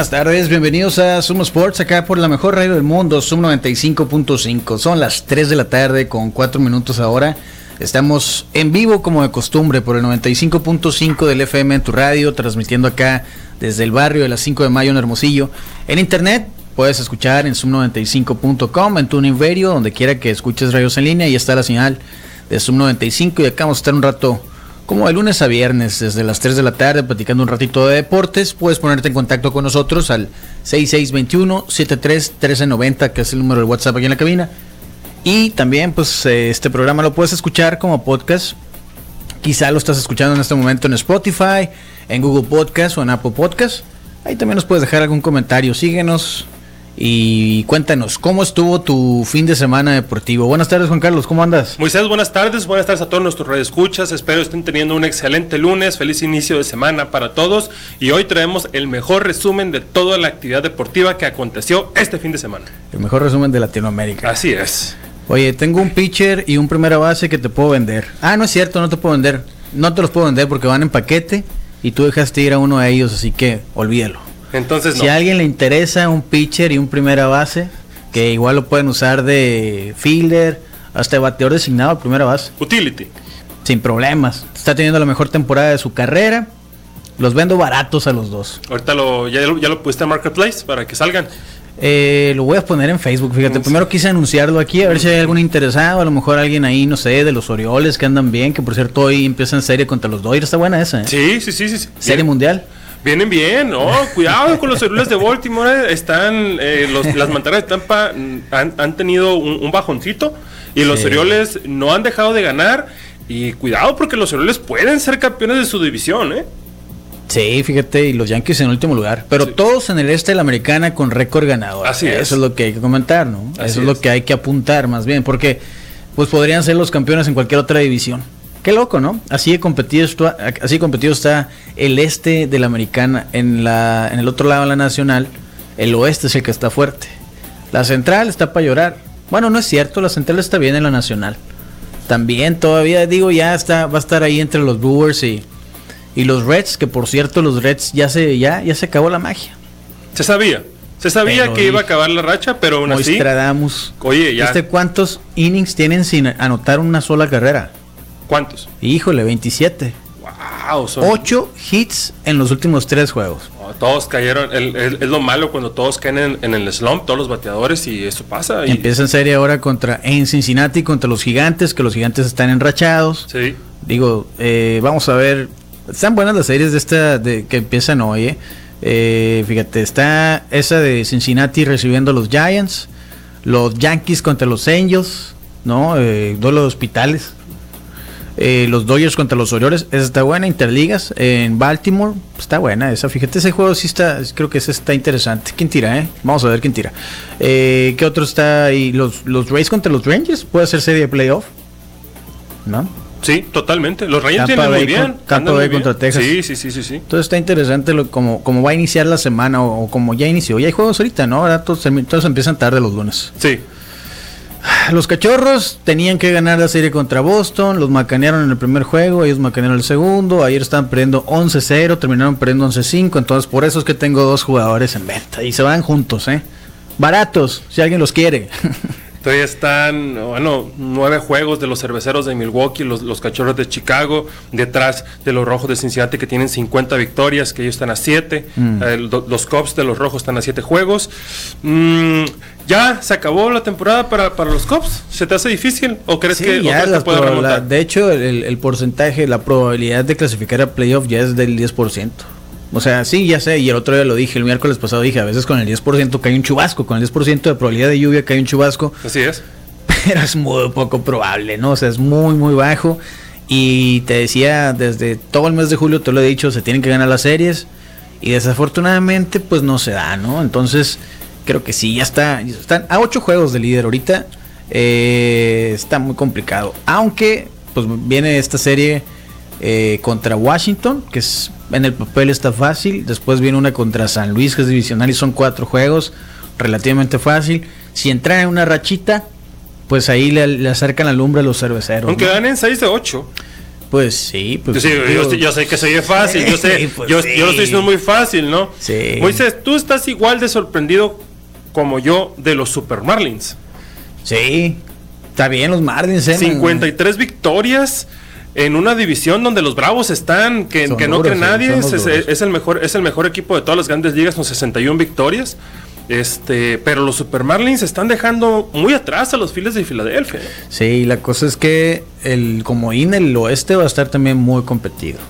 Buenas tardes, bienvenidos a Sumo Sports, acá por la mejor radio del mundo, Sum 95.5. Son las 3 de la tarde con 4 minutos ahora. Estamos en vivo como de costumbre por el 95.5 del FM en tu radio, transmitiendo acá desde el barrio de las 5 de mayo en Hermosillo. En internet puedes escuchar en sum95.com, en tu universo, donde quiera que escuches radios en línea, y está la señal de Sum 95 y acá vamos a estar un rato como de lunes a viernes, desde las 3 de la tarde, platicando un ratito de deportes. Puedes ponerte en contacto con nosotros al 6621-731390, que es el número de WhatsApp aquí en la cabina. Y también, pues, eh, este programa lo puedes escuchar como podcast. Quizá lo estás escuchando en este momento en Spotify, en Google Podcast o en Apple Podcast. Ahí también nos puedes dejar algún comentario. Síguenos, y cuéntanos, ¿cómo estuvo tu fin de semana deportivo? Buenas tardes, Juan Carlos, ¿cómo andas? Moisés, buenas tardes, buenas tardes a todos nuestros radioescuchas. Espero estén teniendo un excelente lunes, feliz inicio de semana para todos. Y hoy traemos el mejor resumen de toda la actividad deportiva que aconteció este fin de semana. El mejor resumen de Latinoamérica. Así es. Oye, tengo un pitcher y un primera base que te puedo vender. Ah, no es cierto, no te puedo vender. No te los puedo vender porque van en paquete y tú dejaste ir a uno de ellos, así que olvídalo. Entonces, si a alguien le interesa un pitcher y un primera base, que igual lo pueden usar de fielder, hasta de bateador designado, primera base. Utility. Sin problemas. Está teniendo la mejor temporada de su carrera. Los vendo baratos a los dos. Ahorita lo, ya, lo, ya lo pusiste en Marketplace para que salgan. Eh, lo voy a poner en Facebook, fíjate. Primero quise anunciarlo aquí, a ver si hay algún interesado. A lo mejor alguien ahí, no sé, de los Orioles que andan bien. Que por cierto, hoy empieza en serie contra los Dodgers. Está buena esa, ¿eh? Sí, sí, sí. sí, sí. Serie mundial. Vienen bien, no, cuidado con los Orioles de Baltimore. Están, eh, los, las mantarras de Tampa han, han tenido un, un, bajoncito y los sí. Orioles no han dejado de ganar. Y cuidado porque los Orioles pueden ser campeones de su división, ¿eh? Sí, fíjate, y los Yankees en último lugar. Pero sí. todos en el este de la americana con récord ganador. Así es. Eso es lo que hay que comentar, ¿no? Así Eso es, es lo que hay que apuntar más bien, porque pues podrían ser los campeones en cualquier otra división. Qué loco, ¿no? Así de competido está, así de competido está el este de la americana. En, la, en el otro lado de la nacional, el oeste es el que está fuerte. La central está para llorar. Bueno, no es cierto, la central está bien en la nacional. También todavía digo, ya está, va a estar ahí entre los Brewers y, y los Reds, que por cierto los Reds ya se, ya, ya se acabó la magia. Se sabía. Se sabía pero que iba a acabar la racha, pero aún así. Oye, ya. ¿Este cuántos innings tienen sin anotar una sola carrera? ¿Cuántos? Híjole, 27. Wow, son... 8 hits en los últimos 3 juegos. Oh, todos cayeron. El, el, es lo malo cuando todos caen en, en, el slump, todos los bateadores, y eso pasa. Y... Empieza en serie ahora contra en Cincinnati contra los gigantes, que los gigantes están enrachados. Sí. Digo, eh, vamos a ver. Están buenas las series de esta de, que empiezan hoy, ¿eh? Eh, fíjate, está esa de Cincinnati recibiendo a los Giants, los Yankees contra los Angels, ¿no? Eh, duelo de hospitales. Eh, los Dodgers contra los Orioles, esa está buena, Interligas en Baltimore, está buena esa, fíjate, ese juego sí está, creo que ese está interesante. ¿Quién tira, eh? Vamos a ver quién tira. Eh, ¿Qué otro está ahí? Los, los Rays contra los Rangers, puede ser serie de playoff, ¿no? Sí, totalmente. Los Rangers tienen muy bien. Campo Bay contra Texas. Sí, sí, sí, sí, sí. Entonces está interesante lo, como, como va a iniciar la semana o, o, como ya inició. Ya hay juegos ahorita, ¿no? Ahora todos, todos empiezan tarde los lunes. Sí. Los cachorros tenían que ganar la serie contra Boston, los macanearon en el primer juego, ellos macanearon el segundo, ayer estaban perdiendo 11-0, terminaron perdiendo 11-5, entonces por eso es que tengo dos jugadores en venta y se van juntos, ¿eh? Baratos, si alguien los quiere. Todavía están, bueno, nueve juegos de los cerveceros de Milwaukee, los, los, cachorros de Chicago, detrás de los rojos de Cincinnati que tienen 50 victorias, que ellos están a 7. Mm. Eh, los Cubs de los rojos están a 7 juegos. Mm, ¿Ya se acabó la temporada para, para, los Cubs? ¿Se te hace difícil? ¿O crees sí, que ya la, puede remontar? De hecho, el, el, porcentaje, la probabilidad de clasificar a playoff ya es del 10%. O sea, sí, ya sé, y el otro día lo dije, el miércoles pasado dije, a veces con el 10% cae un chubasco, con el 10% de probabilidad de lluvia cae un chubasco. Así es. Pero es muy poco probable, ¿no? O sea, es muy, muy bajo. Y te decía, desde todo el mes de julio te lo he dicho, se tienen que ganar las series. Y desafortunadamente, pues no se da, ¿no? Entonces, creo que sí, ya está. Están a ocho juegos de líder ahorita. Eh, está muy complicado. Aunque, pues viene esta serie eh, contra Washington, que es en el papel está fácil. Después viene una contra San Luis, que es divisional y son cuatro juegos, relativamente fácil. Si entran en una rachita, pues ahí le, acercan la lumbre a los cerveceros. Aunque ganen 6 de 8. Pues sí, pues. yo, sé que se oye fácil, yo sé, pues yo, lo estoy diciendo muy fácil, ¿no? Sí. Moisés, tú estás igual de sorprendido como yo de los Super Marlins. Sí, está bien los Marlins, ¿eh? 53 victorias en una división donde los Bravos están, que, no cree nadie, es, el mejor, es el mejor equipo de todas las grandes ligas con 61 victorias. Este, pero los Super Marlins están dejando muy atrás a los Phillies de Filadelfia. Sí, la cosa es que el comodín el oeste va a estar también muy competido.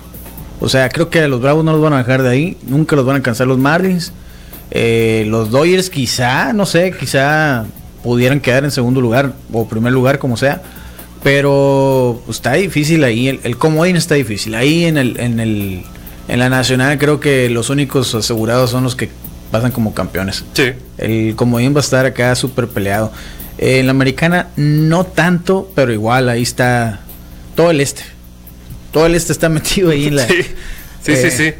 O sea, creo que los Bravos no los van a dejar de ahí, nunca los van a alcanzar los Marlins. Eh, los Dodgers quizá, no sé, quizá pudieran quedar en segundo lugar o primer lugar, como sea. Pero pues, está difícil ahí, el, el comodín está difícil. Ahí en el, en el en la nacional creo que los únicos asegurados son los que pasan como campeones. Sí. El comodín va a estar acá súper peleado. en la americana no tanto, pero igual ahí está todo el este. Todo el este está metido ahí en la... Sí, sí, sí. sí.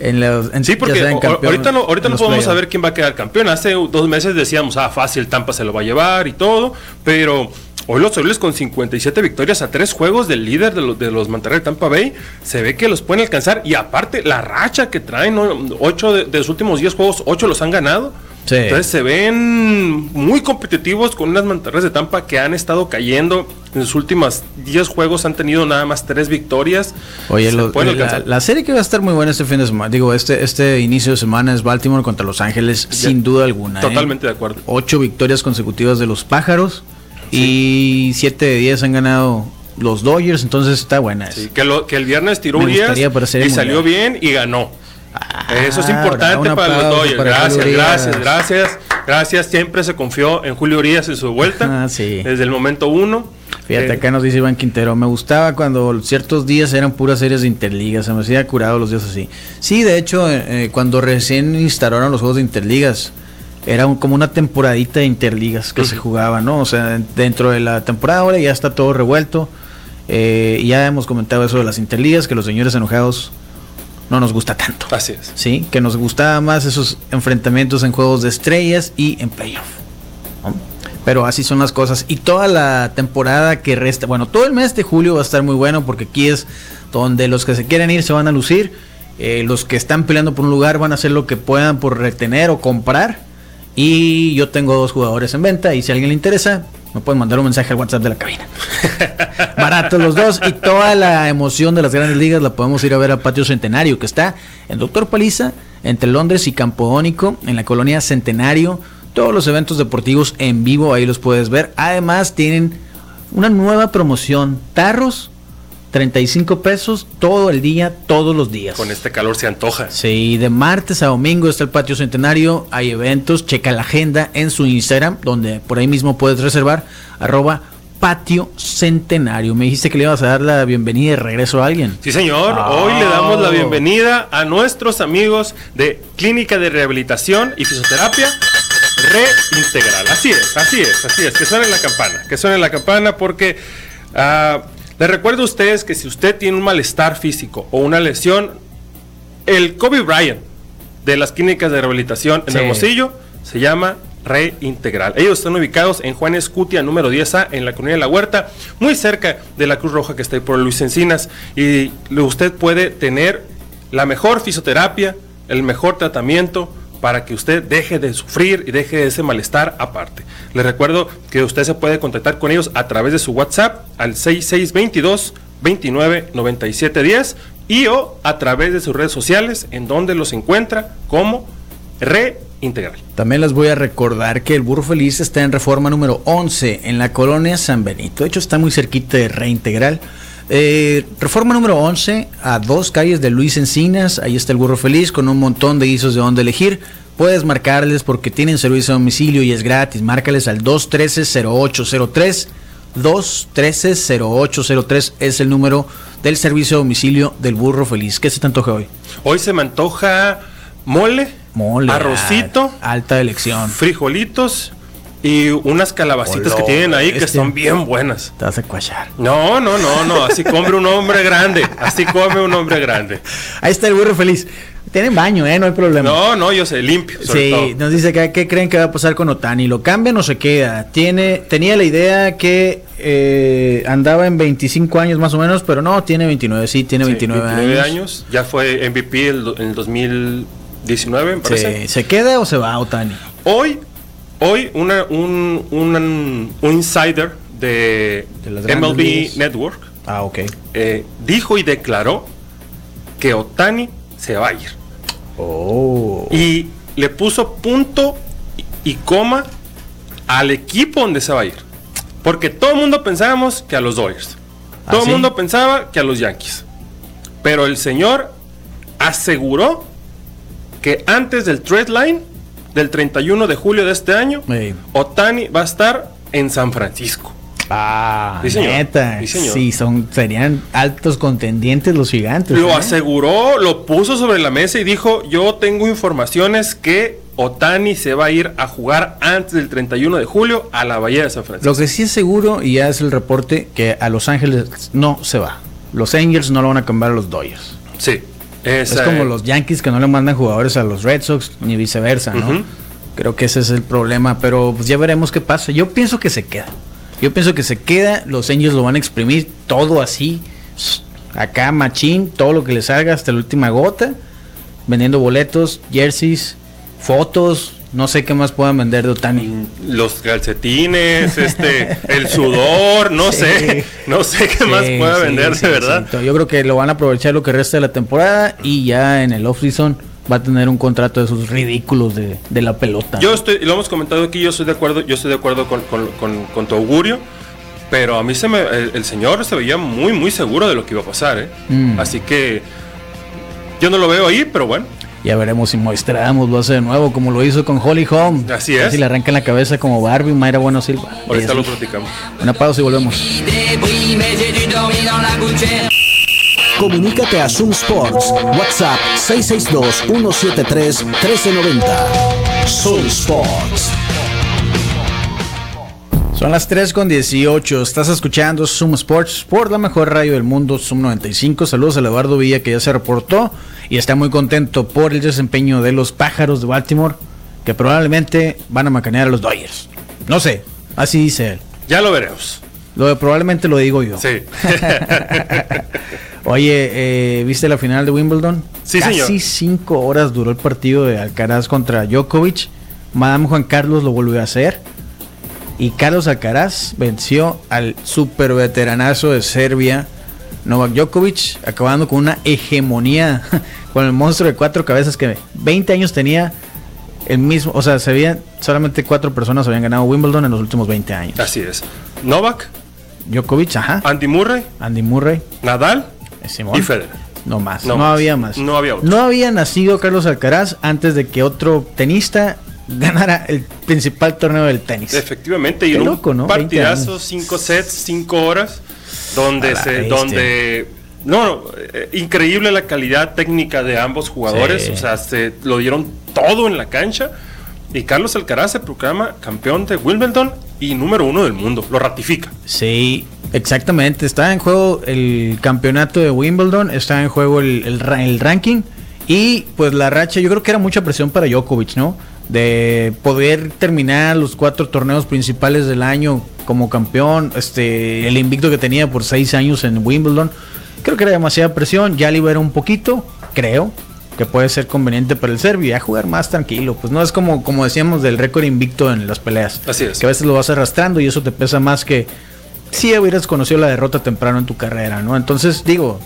En los, sí, porque ahorita no, ahorita no podemos saber quién va a quedar campeón. Hace dos meses decíamos, ah, fácil, Tampa se lo va a llevar y todo, pero Hoy los Orioles con 57 victorias a tres juegos del líder de, los, de los Monterrey Tampa Bay, se ve que los pueden alcanzar y aparte la racha que traen, ocho de, los últimos 10 juegos, ocho los han ganado. Entonces se ven muy competitivos con unas Monterrey de Tampa que han estado cayendo. En los últimos 10 juegos han tenido nada más tres victorias. Oye, la, serie que va a estar muy buena este fin de semana, digo, este, este inicio de semana es Baltimore contra Los Ángeles, sin duda alguna. ¿eh? Totalmente de acuerdo. Ocho victorias consecutivas de los pájaros. Y 7 de 10 han ganado los Dodgers, entonces está buena. Sí, que, lo, que el viernes tiró Urias y salió bien y ganó. Ah, Eso es importante para los Dodgers. Gracias, gracias, gracias, gracias. Siempre se confió en Julio Urias en su vuelta. Ah, sí. Desde el momento uno. Fíjate, eh, acá nos dice Iván Quintero, me gustaba cuando ciertos días eran puras series de Interligas, se me hacía curado los días así. Sí, de hecho, eh, eh, cuando recién instalaron los juegos de Interligas, era como una temporadita de interligas que se jugaba, ¿no? O sea, dentro de la temporada ahora ya está todo revuelto. Eh, ya hemos comentado eso de las interligas, que los señores enojados no nos gusta tanto. Así es. Sí, que nos gustaba más esos enfrentamientos en juegos de estrellas y en playoff. Pero así son las cosas. Y toda la temporada que resta, bueno, todo el mes de julio va a estar muy bueno porque aquí es donde los que se quieren ir se van a lucir. Eh, los que están peleando por un lugar van a hacer lo que puedan por retener o comprar y yo tengo dos jugadores en venta y si a alguien le interesa, me pueden mandar un mensaje al WhatsApp de la cabina. Baratos los dos y toda la emoción de las grandes ligas la podemos ir a ver a Patio Centenario, que está en Doctor Paliza, entre Londres y Campo en la colonia Centenario. Todos los eventos deportivos en vivo ahí los puedes ver. Además tienen una nueva promoción, tarros 35 pesos todo el día, todos los días. Con este calor se antoja. Sí, de martes a domingo está el patio centenario, hay eventos, checa la agenda en su Instagram, donde por ahí mismo puedes reservar, arroba patio centenario. Me dijiste que le ibas a dar la bienvenida y regreso a alguien. Sí, señor. Hoy le damos la oh. bienvenida a nuestros amigos de Clínica de Rehabilitación y Fisioterapia Reintegral. Así es, así es, así es. Que suene la campana, que suene la campana porque... Uh, les recuerdo a ustedes que si usted tiene un malestar físico o una lesión, el Kobe Bryant de las clínicas de rehabilitación en Hermosillo se llama Reintegral. Ellos están ubicados en Juan Escutia, número 10A, en la comunidad de la Huerta, muy cerca de la Cruz Roja que está ahí por Luis Encinas. Y usted puede tener la mejor fisioterapia, el mejor tratamiento para que usted deje de sufrir y deje ese malestar aparte. Le recuerdo que usted se puede contactar con ellos a través de su WhatsApp al 6622 29 97 10 y o a través de sus redes sociales en donde los encuentra como Reintegral. También les voy a recordar que el Burro Feliz está en reforma número 11 en la colonia San Benito. De hecho, está muy cerquita de Reintegral. Eh, reforma número 11, a dos calles de Luis Encinas, ahí está el burro feliz con un montón de guisos de dónde elegir. Puedes marcarles porque tienen servicio a domicilio y es gratis. Márcales al 213-0803. 213-0803 es el número del servicio a domicilio del burro feliz. ¿Qué se te antoja hoy? Hoy se me antoja mole, Mole. arrocito, alta elección. frijolitos y unas calabacitas que tienen ahí que son bien buenas. Te vas a cuachar. No, no, no, no, así come un hombre grande, así come un hombre grande. Ahí está el burro feliz. Tienen baño, ¿eh? No hay problema. No, no, yo sé, limpio. Sobre Sí, todo. nos dice que qué creen que va a pasar con Otani. ¿Lo cambian o se queda? Tiene, tenía la idea que eh, andaba en 25 años más o menos, pero no, tiene 29, sí, tiene Sí, 29, 29 años. años. Ya fue MVP el en el 2019, me parece. Sí, ¿Se queda o se va Otani? Hoy, hoy una, un, un, un insider de, MLB ligas. Network Ah, eh, dijo y declaró que Otani se va a ir. Oh. Y le puso punto y coma al equipo donde se va a ir. Porque todo el mundo pensábamos que a los Dodgers. ¿Ah, Todo el sí? mundo pensaba que a los Yankees. Pero el señor aseguró que antes del trade line del 31 de julio de este año. Otani va a estar en San Francisco. Ah, Sí, señor. neta. Sí, señor. Sí, son, serían altos contendientes los gigantes. Lo ¿eh? aseguró, lo puso sobre la mesa y dijo, yo tengo informaciones que Otani se va a ir a jugar antes del 31 de julio a la Bahía de San Francisco. Lo que sí es seguro, y ya es el reporte, que a Los Ángeles no se va. Los Angels no lo van a cambiar a los Dodgers. Sí. Es como eh, los Yankees que no le mandan jugadores a los Red Sox, ni viceversa, ¿no? Creo que ese es el problema, pero pues ya veremos qué pasa. Yo pienso que se queda. Yo pienso que se queda, los Angels lo van a exprimir todo así, acá machín, todo lo que le salga hasta la última gota, vendiendo boletos, jerseys, fotos, no sé qué más puedan vender de Otani. Los calcetines, este, el sudor, no Sí. sé, no sé qué más pueda sí, vender, sí, de verdad. Yo creo que lo van a aprovechar lo que resta de la temporada y ya en el off-season va a tener un contrato de esos ridículos de, de la pelota. Yo estoy, lo hemos comentado aquí, yo estoy de acuerdo, yo estoy de acuerdo con, con- con- con tu augurio, pero a mí se me, el, el señor se veía muy, muy seguro de lo que iba a pasar, ¿eh? Mm. Así que yo no lo veo ahí, pero bueno, Ya veremos si Moistramos lo hace de nuevo, como lo hizo con Holly Holm. Así es. Si le arranca la cabeza como Barbie, Mayra Bueno Silva. ahorita lo platicamos. Una pausa y volvemos. Comunícate a Zoom Sports. WhatsApp 662-173-1390. Zoom Sports. Son las 3 con 18. Estás escuchando Zoom Sports por la mejor radio del mundo, Zoom 95. Saludos a Eduardo Villa que ya se reportó y está muy contento por el desempeño de los pájaros de Baltimore que probablemente van a macanear a los Dodgers. No sé, así dice él. Ya lo veremos. Lo de probablemente lo digo yo. Sí. Oye, eh, ¿viste la final de Wimbledon? Sí, Casi señor. cinco horas duró el partido de Alcaraz contra Djokovic. Madame Juan Carlos lo volvió a hacer. Y Carlos Alcaraz venció al super veteranazo de Serbia, Novak Djokovic, acabando con una hegemonía con el monstruo de cuatro cabezas que 20 años tenía el mismo, o sea, se habían, solamente cuatro personas habían ganado Wimbledon en los últimos 20 años. Así es. Novak, Djokovic, ajá, Andy Murray, Andy Murray, Nadal Simón. y Federer. No más, No no, más. había más. No había otro. No había nacido Carlos Alcaraz antes de que otro tenista ganara el principal torneo del tenis. Efectivamente, y en loco, un ¿no? 20 partidazo, cinco sets, cinco horas, donde se, donde no, no, eh, increíble la calidad técnica de ambos jugadores, Sí. o sea, se lo dieron todo en la cancha. Y Carlos Alcaraz se proclama campeón de Wimbledon y número uno del mundo, lo ratifica. Sí, exactamente. Está en juego el campeonato de Wimbledon, está en juego el, el el ranking y pues la racha, yo creo que era mucha presión para Djokovic, ¿no? De poder terminar los cuatro torneos principales del año como campeón, este, el invicto que tenía por seis años en Wimbledon. Creo que era demasiada presión, ya libera un poquito, creo que puede ser conveniente para el serbio, ya jugar más tranquilo, pues no es como, como decíamos del récord invicto en las peleas. Así es. Que a veces lo vas arrastrando y eso te pesa más que si hubieras conocido la derrota temprano en tu carrera, ¿no? Entonces, digo,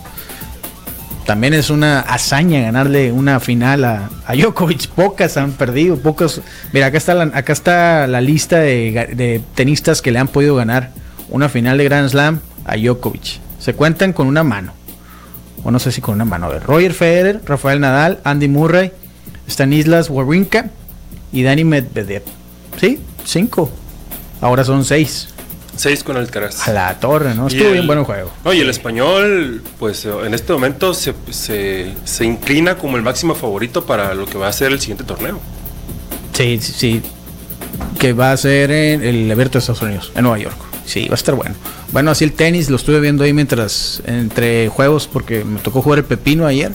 también es una hazaña ganarle una final a, a Djokovic. Pocas han perdido, pocos. Mira, acá está la, acá está la lista de, de tenistas que le han podido ganar una final de Grand Slam a Djokovic. Se cuentan con una mano. O no sé si con una mano. Ver, Roger Federer, Rafael Nadal, Andy Murray, Stanislas Wawrinka y Dani Medvedev. ¿Sí? Cinco. Ahora son seis. Seis con Alcaraz. A la torre, ¿no? Estuvo bien bueno el juego. No, y el español, pues en este momento se, se, se inclina como el máximo favorito para lo que va a ser el siguiente torneo. Sí, sí, sí. Que va a ser en el Abierto de Estados Unidos, en Nueva York. Sí, va a estar bueno. Bueno, así el tenis lo estuve viendo ahí mientras, entre juegos, porque me tocó jugar el pepino ayer.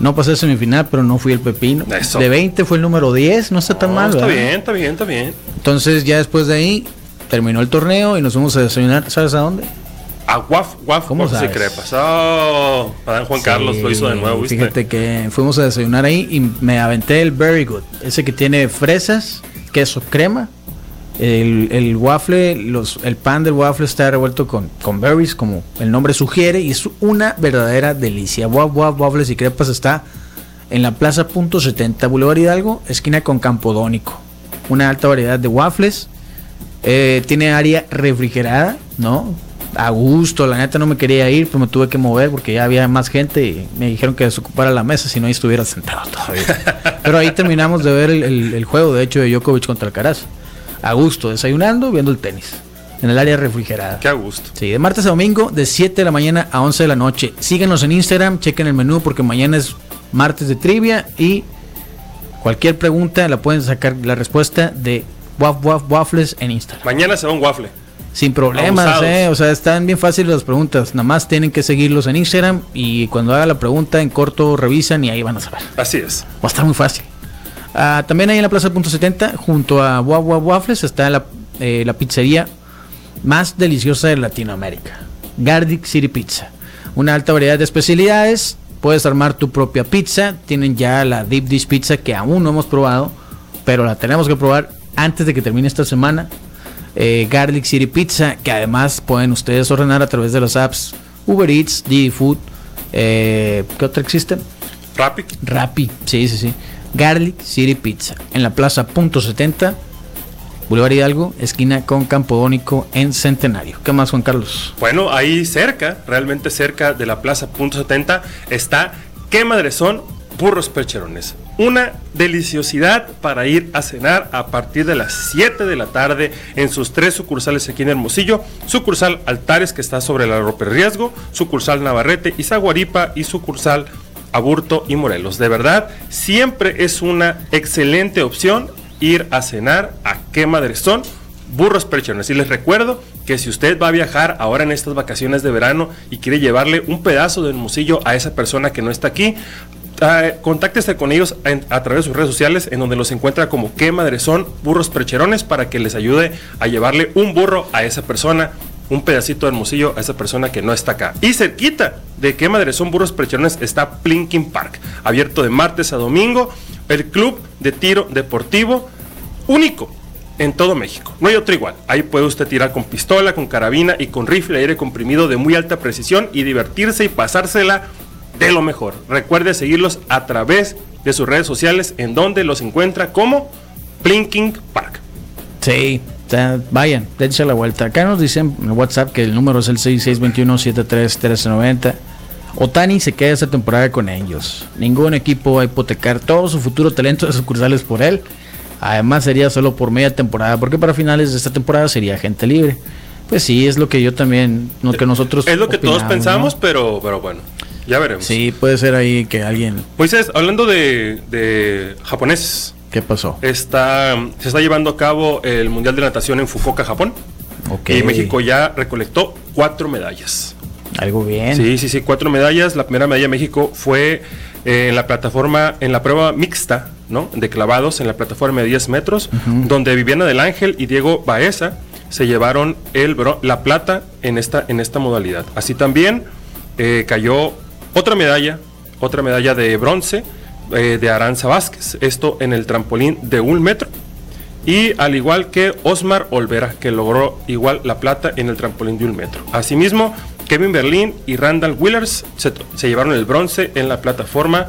No pasé semifinal, pero no fui el pepino. Eso. De 20 fue el número 10, no está tan No, mal. Está ¿verdad? bien, está bien, está bien. Entonces ya después de ahí terminó el torneo y nos fuimos a desayunar. ¿Sabes a dónde? A Waf, Waf, ¿Cómo se crepas. Oh, Adán Juan Carlos lo hizo de nuevo, ¿viste? Fíjate que fuimos a desayunar ahí y me aventé el Very Good. Ese que tiene fresas, queso, crema. El, el waffle, los, el pan del waffle está revuelto con, con berries, como el nombre sugiere, y es una verdadera delicia. Waf, waf, waffles y crepas está en la Plaza Punto 70, Boulevard Hidalgo, esquina con Campodónico. Una alta variedad de waffles. Eh, tiene área refrigerada, ¿no? A gusto, la neta no me quería ir, pero me tuve que mover porque ya había más gente y me dijeron que desocupara la mesa si no ahí estuviera sentado todavía. pero ahí terminamos de ver el, el- el juego, de hecho, de Djokovic contra Alcaraz. A gusto, desayunando, viendo el tenis. En el área refrigerada. Qué a gusto. Sí, de martes a domingo, de 7 de la mañana a 11 de la noche. Síganos en Instagram, chequen el menú porque mañana es martes de trivia y cualquier pregunta la pueden sacar la respuesta de Waf Waf Waffles en Instagram. Mañana se va un waffle. Sin problemas, Abusados. eh. O sea, están bien fáciles las preguntas. Nada más tienen que seguirlos en Instagram y cuando haga la pregunta en corto revisan y ahí van a saber. Así es. Va a estar muy fácil. Ah, también ahí en la Plaza Punto 70, junto a Waf Waf Waffles, está la, eh, la pizzería más deliciosa de Latinoamérica. Gardic City Pizza. Una alta variedad de especialidades. Puedes armar tu propia pizza. Tienen ya la Deep Dish Pizza que aún no hemos probado, pero la tenemos que probar antes de que termine esta semana. Eh, Garlic City Pizza, que además pueden ustedes ordenar a través de las apps Uber Eats, Didi Food. Eh, ¿Qué otra existe? Rappi. Rappi, sí, sí, sí. Garlic City Pizza, en la plaza Punto 70, Boulevard Hidalgo, esquina con Campodónico en Centenario. ¿Qué más, Juan Carlos? Bueno, ahí cerca, realmente cerca de la plaza punto 70, está ¿Qué madres son? Burros percherones. Una deliciosidad para ir a cenar a partir de las 7 de la tarde en sus tres sucursales aquí en Hermosillo. Sucursal Altares, que está sobre la Roper Riesgo, sucursal Navarrete y Zaguaripa y sucursal Aburto y Morelos. De verdad, siempre es una excelente opción ir a cenar a qué madres son burros percherones. Y les recuerdo que si usted va a viajar ahora en estas vacaciones de verano y quiere llevarle un pedazo de hermosillo a esa persona que no está aquí, ah, contáctese con ellos en- a través de sus redes sociales en donde los encuentra como qué madres son burros percherones para que les ayude a llevarle un burro a esa persona un pedacito de hermosillo a esa persona que no está acá. Y cerquita de qué madre son burros percherones está Plinking Park, abierto de martes a domingo, el club de tiro deportivo único en todo México. No hay otro igual. Ahí puede usted tirar con pistola, con carabina y con rifle aire comprimido de muy alta precisión y divertirse y pasársela de lo mejor. Recuerde seguirlos a través de sus redes sociales en donde los encuentra como Plinking Park. Sí, vayan, dense la vuelta. Acá nos dicen en WhatsApp que el número es el 6621-731390. Otani se queda esta temporada con ellos. Ningún equipo va a hipotecar todo su futuro talento de sucursales por él. Además sería solo por media temporada, porque para finales de esta temporada sería gente libre. Pues sí, es lo que yo también, lo que nosotros Es lo que todos opinamos, pensamos, ¿no? pero, pero bueno, ya veremos. Sí, puede ser ahí que alguien, Moisés, hablando de, de japoneses, ¿qué pasó? está, se está llevando a cabo el Mundial de Natación en Fukuoka, Japón. Ok. Y México ya recolectó cuatro medallas. Algo bien. Sí, sí, sí, cuatro medallas. La primera medalla de México fue eh, en la plataforma, en la prueba mixta, ¿no? De clavados, en la plataforma de 10 metros, donde Viviana del Ángel y Diego Baeza se llevaron el la plata en esta, en esta modalidad. Así también eh, cayó otra medalla, otra medalla de bronce eh, de Aranza Vázquez, esto en el trampolín de un metro. Y al igual que Osmar Olvera, que logró igual la plata en el trampolín de un metro. Asimismo, Kevin Berlín y Randall Willers se, llevaron el bronce en la plataforma,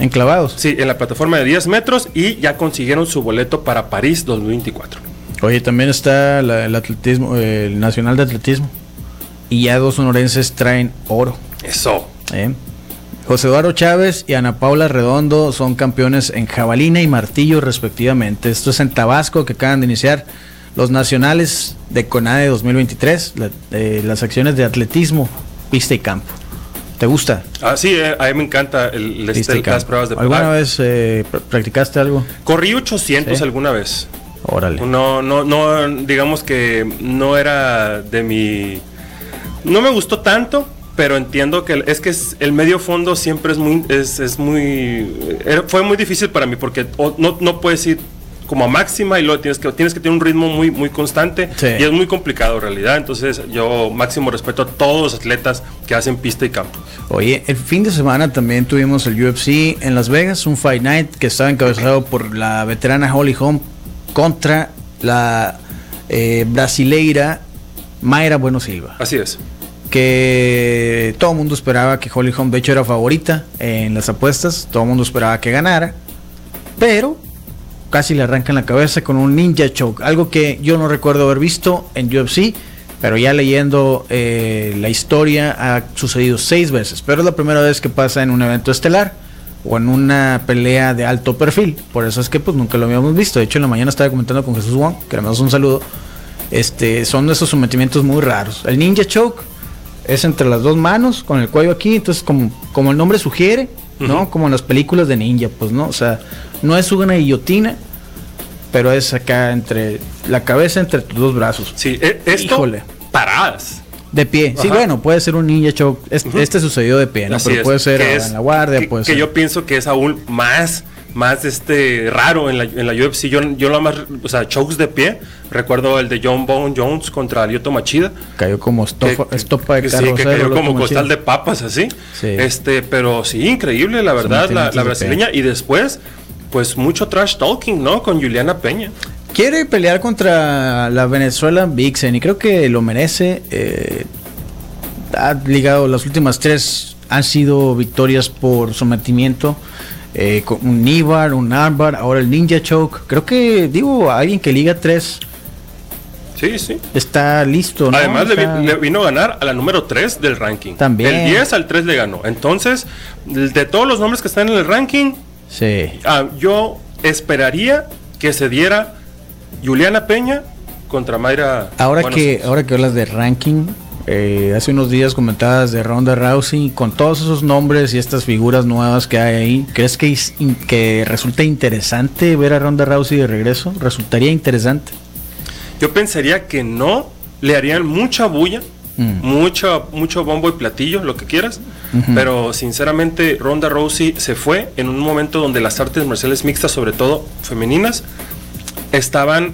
Enclavados. sí, en la plataforma de 10 metros y ya consiguieron su boleto para París 2024. Oye, también está la- el atletismo, el Nacional de Atletismo. Y ya dos sonorenses traen oro. Eso. ¿Eh? José Eduardo Chávez y Ana Paula Redondo son campeones en jabalina y martillo respectivamente. Esto es en Tabasco que acaban de iniciar los nacionales de CONADE 2023, la- eh, las acciones de atletismo, pista y campo. ¿Te gusta? Ah, sí, eh, a mí me encanta el, el- este- las pruebas de ¿Alguna vez eh, pr- practicaste algo? Corrí 800 Sí. alguna vez. Órale. No, no, no, digamos que no era de mi... No me gustó tanto, pero entiendo que es que es- el medio fondo siempre es muy... Es, es muy era- fue muy difícil para mí porque no, no puedes ir como a máxima y luego tienes que, tienes que tener un ritmo muy, muy constante Sí. y es muy complicado en realidad. Entonces yo máximo respeto a todos los atletas que hacen pista y campo. Oye, el fin de semana también tuvimos el UFC en Las Vegas, un Fight Night que estaba encabezado por la veterana Holly Holm contra la eh, brasileira Mayra Bueno Silva. Así es. Que todo el mundo esperaba que Holly Holm, de hecho, era favorita en las apuestas, todo el mundo esperaba que ganara, pero casi le arrancan la cabeza con un ninja choke, algo que yo no recuerdo haber visto en UFC, pero ya leyendo eh, la historia ha sucedido seis veces, pero es la primera vez que pasa en un evento estelar o en una pelea de alto perfil, por eso es que pues nunca lo habíamos visto, de hecho en la mañana estaba comentando con Jesús Wong, que le mandamos un saludo, este, son esos sometimientos muy raros, el ninja choke es entre las dos manos, con el cuello aquí, entonces como, como el nombre sugiere, ¿no? Como en las películas de ninja, pues, ¿no? O sea, no es una guillotina, pero es acá entre la cabeza entre tus dos brazos. Sí, e- esto Híjole. paradas. De pie. Sí, bueno, puede ser un ninja choke. Este sucedió de pie, ¿no? Así pero es, puede ser en la guardia, que, puede que ser. yo pienso que es aún más más este raro en la, en la UFC yo yo lo más o sea chokes de pie. Recuerdo el de John Bone Jones contra Lyoto Machida Cayó como estopa, que- estopa de que sí, que cayó como costal de papas así. Sí. este pero sí increíble la verdad la, la brasileña. y después pues mucho trash talking no con Juliana Peña. Quiere pelear contra la Venezuela Vixen y creo que lo merece. eh, ha ligado las últimas tres han sido victorias por sometimiento. Eh, con un Nibar, un Armbar, ahora el Ninja Choke. Creo que, digo, alguien que liga tres sí sí está listo. ¿no? Además, le, vi- Está- le vino a ganar a la número 3 del ranking. También. El 10 al 3 le ganó. Entonces, de todos los nombres que están en el ranking, Sí. ah, yo esperaría que se diera Juliana Peña contra Mayra. Ahora Buenos que, Aires. ahora que hablas de ranking, eh, hace unos días comentabas de Ronda Rousey, con todos esos nombres y estas figuras nuevas que hay ahí, ¿crees que, que resulta interesante ver a Ronda Rousey de regreso? ¿Resultaría interesante? Yo pensaría que no, le harían mucha bulla, Mm. mucho, mucho bombo y platillo, lo que quieras. Pero sinceramente, Ronda Rousey se fue en un momento donde las artes marciales mixtas, sobre todo femeninas, estaban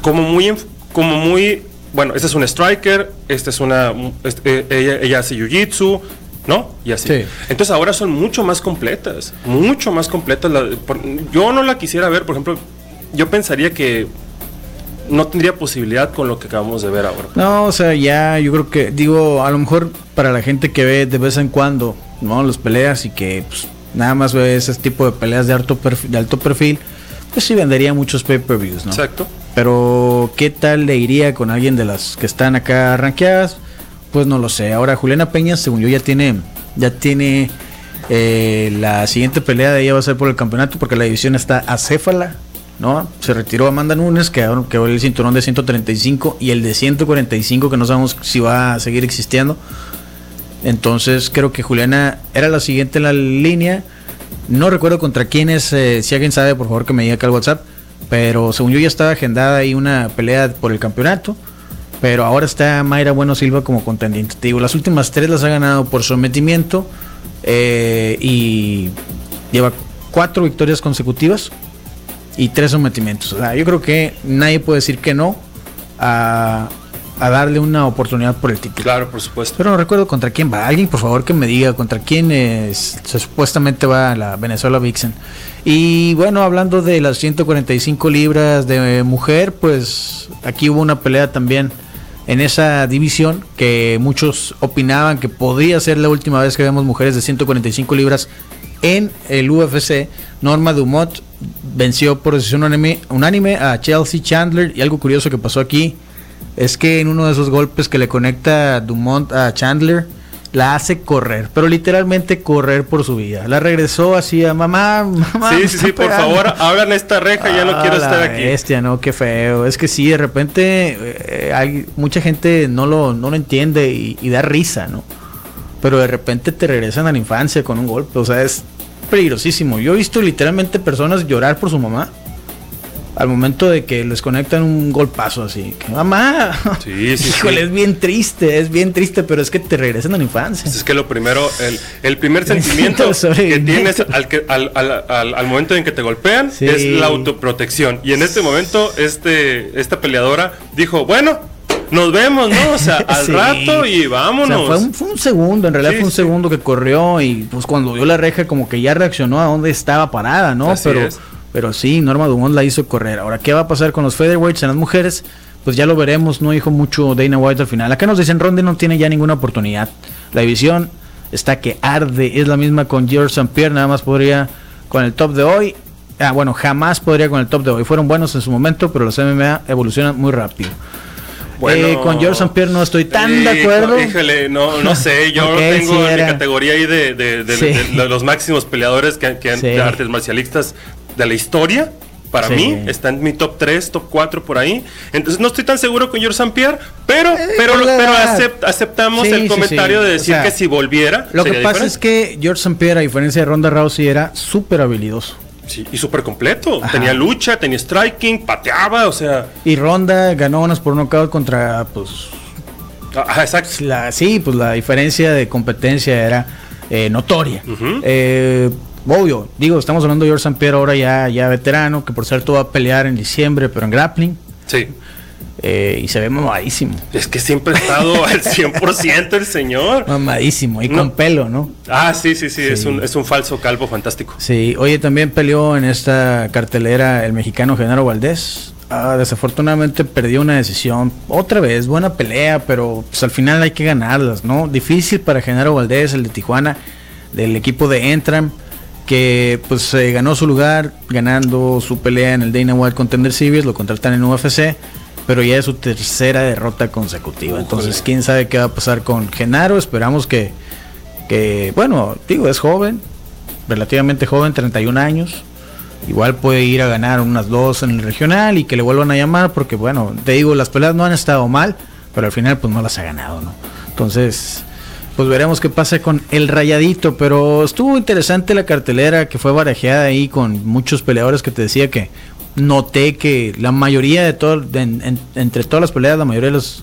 como muy, como muy, bueno, este es un striker, esta es una, este, eh, ella, ella hace jiu-jitsu, ¿no? Y así. Sí. Entonces ahora son mucho más completas, mucho más completas. la- por- yo no la quisiera ver, por ejemplo, yo pensaría que no tendría posibilidad con lo que acabamos de ver ahora. No, o sea, ya yo creo que, digo, a lo mejor para la gente que ve de vez en cuando, ¿no? Las peleas y que pues, nada más ve ese tipo de peleas de alto perfil, de alto perfil pues sí vendería muchos pay-per-views, ¿no? Exacto. Pero, ¿qué tal le iría con alguien de las que están acá rankeadas? Pues no lo sé. Ahora, Juliana Peña, según yo, ya tiene, ya tiene eh, la siguiente pelea de ella va a ser por el campeonato porque la división está acéfala, ¿no? Se retiró Amanda Nunes, que ahora quedó el cinturón de 135 y el de 145 que no sabemos si va a seguir existiendo. Entonces, creo que Juliana era la siguiente en la línea. No recuerdo contra quién es, eh, si alguien sabe, por favor que me diga acá al WhatsApp. Pero según yo ya estaba agendada ahí una pelea por el campeonato. Pero ahora está Mayra Bueno Silva como contendiente. Te digo, las últimas tres las ha ganado por sometimiento. eh, y lleva cuatro victorias consecutivas y tres sometimientos. O sea, yo creo que nadie puede decir que no a, a darle una oportunidad por el título. Claro, por supuesto. Pero no recuerdo contra quién va. Alguien, por favor, que me diga contra quién es, se- supuestamente va la Venezuela Vixen. Y bueno, hablando de las 145 libras de mujer, pues aquí hubo una pelea también en esa división que muchos opinaban que podría ser la última vez que vemos mujeres de 145 libras en el UFC. Norma Dumont venció por decisión unánime, unánime a Chelsea Chandler y algo curioso que pasó aquí es que en uno de esos golpes que le conecta Dumont a Chandler, la hace correr, pero literalmente correr por su vida. La regresó así a mamá, mamá. Sí, sí, sí, por favor, abran esta reja, ya no Ah, quiero la estar aquí. Bestia, no, qué feo. Es que sí, de repente eh, hay mucha gente no lo, no lo entiende y, y da risa, ¿no? Pero de repente te regresan a la infancia con un golpe, o sea, es peligrosísimo. Yo he visto literalmente personas llorar por su mamá al momento de que les conectan un golpazo así. Que, mamá, Sí, sí, híjole, sí. es bien triste, es bien triste, pero es que te regresan a la infancia. Es que lo primero, el, el primer sentimiento que tienes al, que- al, al- al- al momento en que te golpean es la autoprotección. Y en este momento, este, esta peleadora dijo, bueno, nos vemos, ¿no? O sea, al Sí. rato y O vámonos. sea, fue un, fue un segundo, en realidad Sí, fue un sí. segundo que corrió y pues cuando vio la reja como que ya reaccionó a dónde estaba parada, ¿no? Así pero, es. Pero sí, Norma Dumont la hizo correr. Ahora, ¿qué va a pasar con los featherweights en las mujeres? Pues ya lo veremos, no dijo mucho Dana White al final. Acá nos dicen Ronde no tiene ya ninguna oportunidad. La división está que arde, es la misma con George St. Pierre, nada más podría con el top de hoy. Ah, bueno, jamás podría con el top de hoy. Fueron buenos en su momento, pero los MMA evolucionan muy rápido. Bueno, Eh, con George St. Pierre no estoy tan de acuerdo. Híjole, no, no sé, yo Ok, tengo sí en mi categoría ahí de, de- de- Sí. de- de los máximos peleadores que, que han- Sí. de artes marcialistas de la historia. Para Sí. mí está en mi top 3, top 4 por ahí. Entonces no estoy tan seguro con George St. Pierre, pero, pero, la pero acept- aceptamos Sí, el comentario sí. de O decir sea, que si volviera. Lo que pasa es que George St. Pierre, a diferencia de Ronda Rousey, era súper habilidoso. Sí, y súper completo. Ajá. Tenía lucha, tenía striking, pateaba, o sea. Y Ronda ganó unas por nocaut contra, pues, Ajá, exacto. la, sí, pues la diferencia de competencia era eh, notoria. Ujú. Eh, obvio, digo, estamos hablando de George St. Pierre ahora ya, ya veterano, que por cierto va a pelear en diciembre, pero en grappling. Sí. eh, y se ve mamadísimo. Es que siempre ha estado al 100% el señor. Mamadísimo. Y No. con pelo, ¿no? Ah, sí, sí, sí, Es, un, es un falso calvo fantástico. Sí, oye, también peleó en esta cartelera el mexicano Genaro Valdés. Ah, desafortunadamente perdió una decisión. Otra vez, buena pelea, pero pues, al final hay que ganarlas, ¿no? Difícil para Genaro Valdés, el de Tijuana, del equipo de Entram, que pues eh, ganó su lugar ganando su pelea en el Dana White Contender Series, lo contratan en UFC, pero ya es su tercera derrota consecutiva. Entonces, quién sabe qué va a pasar con Genaro. Esperamos que, que bueno, digo, es joven, relativamente joven, 31 años. Igual puede ir a ganar unas dos en el regional y que le vuelvan a llamar porque, bueno, te digo, las peleas no han estado mal, pero al final pues no las ha ganado, ¿no? Entonces, pues veremos qué pasa con el rayadito, pero estuvo interesante la cartelera que fue barajeada ahí con muchos peleadores que te decía que noté que la mayoría de todo, de- en- en- entre todas las peleas, la mayoría de los,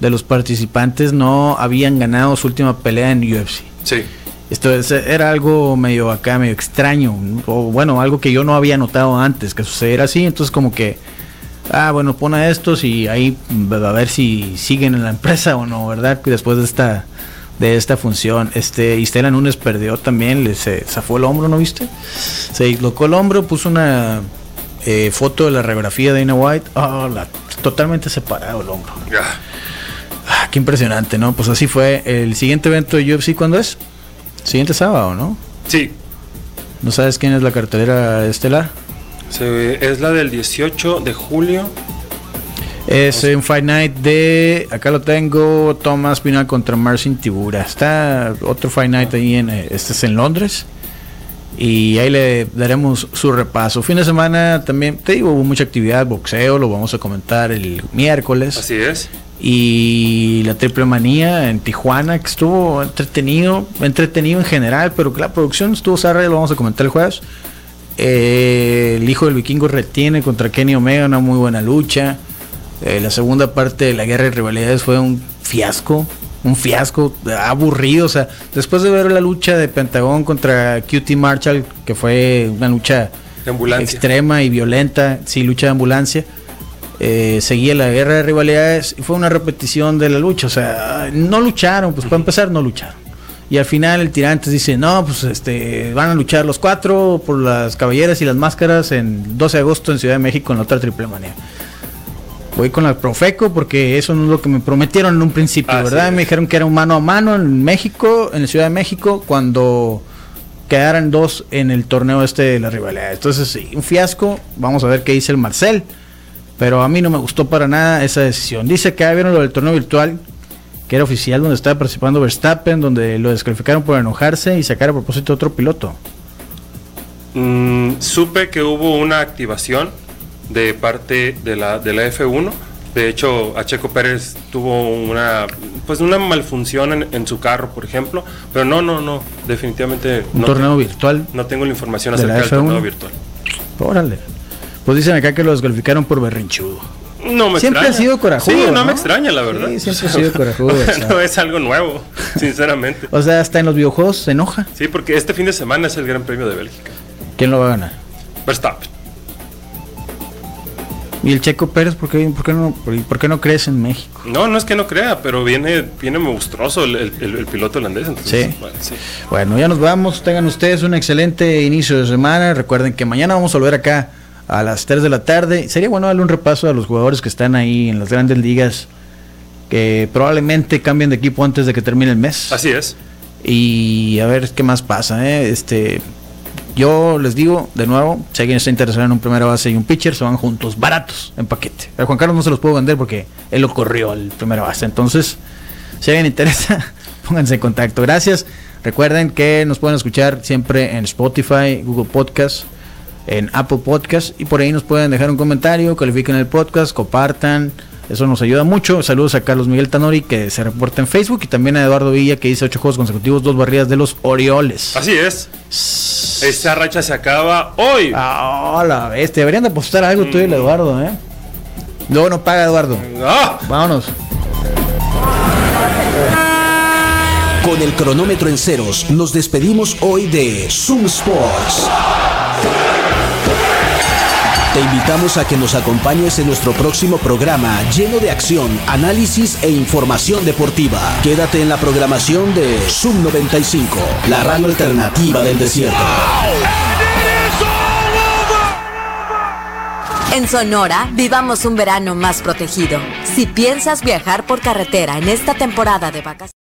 de los participantes no habían ganado su última pelea en UFC. Sí. Esto es- era algo medio acá, medio extraño, o bueno, algo que yo no había notado antes que sucediera así, entonces como que, ah, bueno, pon a estos y ahí mm, a ver si siguen en la empresa o no, ¿verdad? Después de esta de esta función, este, Istela Núñez perdió también, le se zafó el hombro, ¿no viste? Se dislocó el hombro, puso una eh, foto de la radiografía de Dana White, ah, la- totalmente separado el hombro. Ya. Ah, qué impresionante, ¿no? Pues así fue. El siguiente evento de UFC, ¿cuándo es? Siguiente sábado, ¿no? Sí. ¿No sabes quién es la cartelera estelar? Se- es la del 18 de julio. Es un Fight Night de, acá lo tengo, Thomas Pinal contra Marcin Tibura. Está otro Fight Night ahí en, eh, este es en Londres. Y ahí le daremos su repaso. Fin de semana también, te digo, hubo mucha actividad, boxeo, lo vamos a comentar el miércoles. Así es. y la triple manía en Tijuana que estuvo entretenido entretenido en general pero que la producción estuvo zarra lo vamos a comentar el jueves Eh, el hijo del vikingo retiene contra Kenny Omega una muy buena lucha Eh, la segunda parte de la guerra de rivalidades fue un fiasco un fiasco aburrido o sea después de ver la lucha de Pentagón contra QT Marshall que fue una lucha extrema y violenta sí lucha de ambulancia eh, seguía la guerra de rivalidades y fue una repetición de la lucha. O sea, no lucharon, pues para empezar no lucharon. Y al final el Tirantes dice, no, pues este, van a luchar los cuatro por las caballeras y las máscaras en 12 de agosto en Ciudad de México en la otra triple manera. Voy con la Profeco porque eso no es lo que me prometieron en un principio, Así ¿verdad? es. Me dijeron que era un mano a mano en México, en la Ciudad de México, cuando quedaran dos en el torneo este de la rivalidad. Entonces, sí, un fiasco. Vamos a ver qué dice el Marcel. Pero a mí no me gustó para nada esa decisión. Dice que ya vieron lo del torneo virtual, que era oficial, donde estaba participando Verstappen, donde lo descalificaron por enojarse y sacar a propósito otro piloto. Mm, supe que hubo una activación de parte de la, de la F1. De hecho, a Checo Pérez tuvo una pues una malfunción en, en su carro, por ejemplo. Pero no, no, no. Definitivamente Un no, torneo te- virtual. no tengo la información ¿De la acerca del F1? torneo virtual. Órale. Pues dicen acá que lo descalificaron por berrinchudo. No me Siempre extraña. ha sido corajudo, Sí, no, ¿no? me extraña, la verdad. Sí, siempre ha sido corajudo, o sea. no es algo nuevo, sinceramente. O sea, hasta en los videojuegos se enoja. Sí, porque este fin de semana es el Gran Premio de Bélgica. ¿Quién lo va a ganar? Verstappen. ¿Y el Checo Pérez por qué, por qué, no, por, por qué no crees en México? No, no es que no crea, pero viene, viene monstruoso el, el- el- el piloto holandés. Entonces, Sí. bueno, sí. Bueno, ya nos vamos. Tengan ustedes un excelente inicio de semana. Recuerden que mañana vamos a volver acá a las 3 de la tarde. Sería bueno darle un repaso a los jugadores que están ahí en las grandes ligas que probablemente cambien de equipo antes de que termine el mes. Así es. Y a ver qué más pasa. ¿eh? Este, yo les digo de nuevo, si alguien está interesado en un primera base y un pitcher, se van juntos, baratos, en paquete. A Juan Carlos no se los puedo vender porque él lo corrió al primera base. Entonces, si alguien interesa, pónganse en contacto. Gracias. Recuerden que nos pueden escuchar siempre en Spotify, Google Podcast, en Apple Podcast y por ahí nos pueden dejar un comentario, califiquen el podcast, compartan. Eso nos ayuda mucho. Saludos a Carlos Miguel Tanori que se reporta en Facebook y también a Eduardo Villa que dice ocho juegos consecutivos, dos barridas de los Orioles. Así es. Esa racha se acaba hoy. Ah, la bestia. Deberían de apostar algo tú y el Eduardo, ¿eh? Luego no paga Eduardo. ¡Ah! Vámonos. Con el cronómetro en ceros, nos despedimos hoy de Zoom Sports. Te invitamos a que nos acompañes en nuestro próximo programa lleno de acción, análisis e información deportiva. Quédate en la programación de Zoom 95, la radio alternativa del desierto. En Sonora, vivamos un verano más protegido. Si piensas viajar por carretera en esta temporada de vacaciones,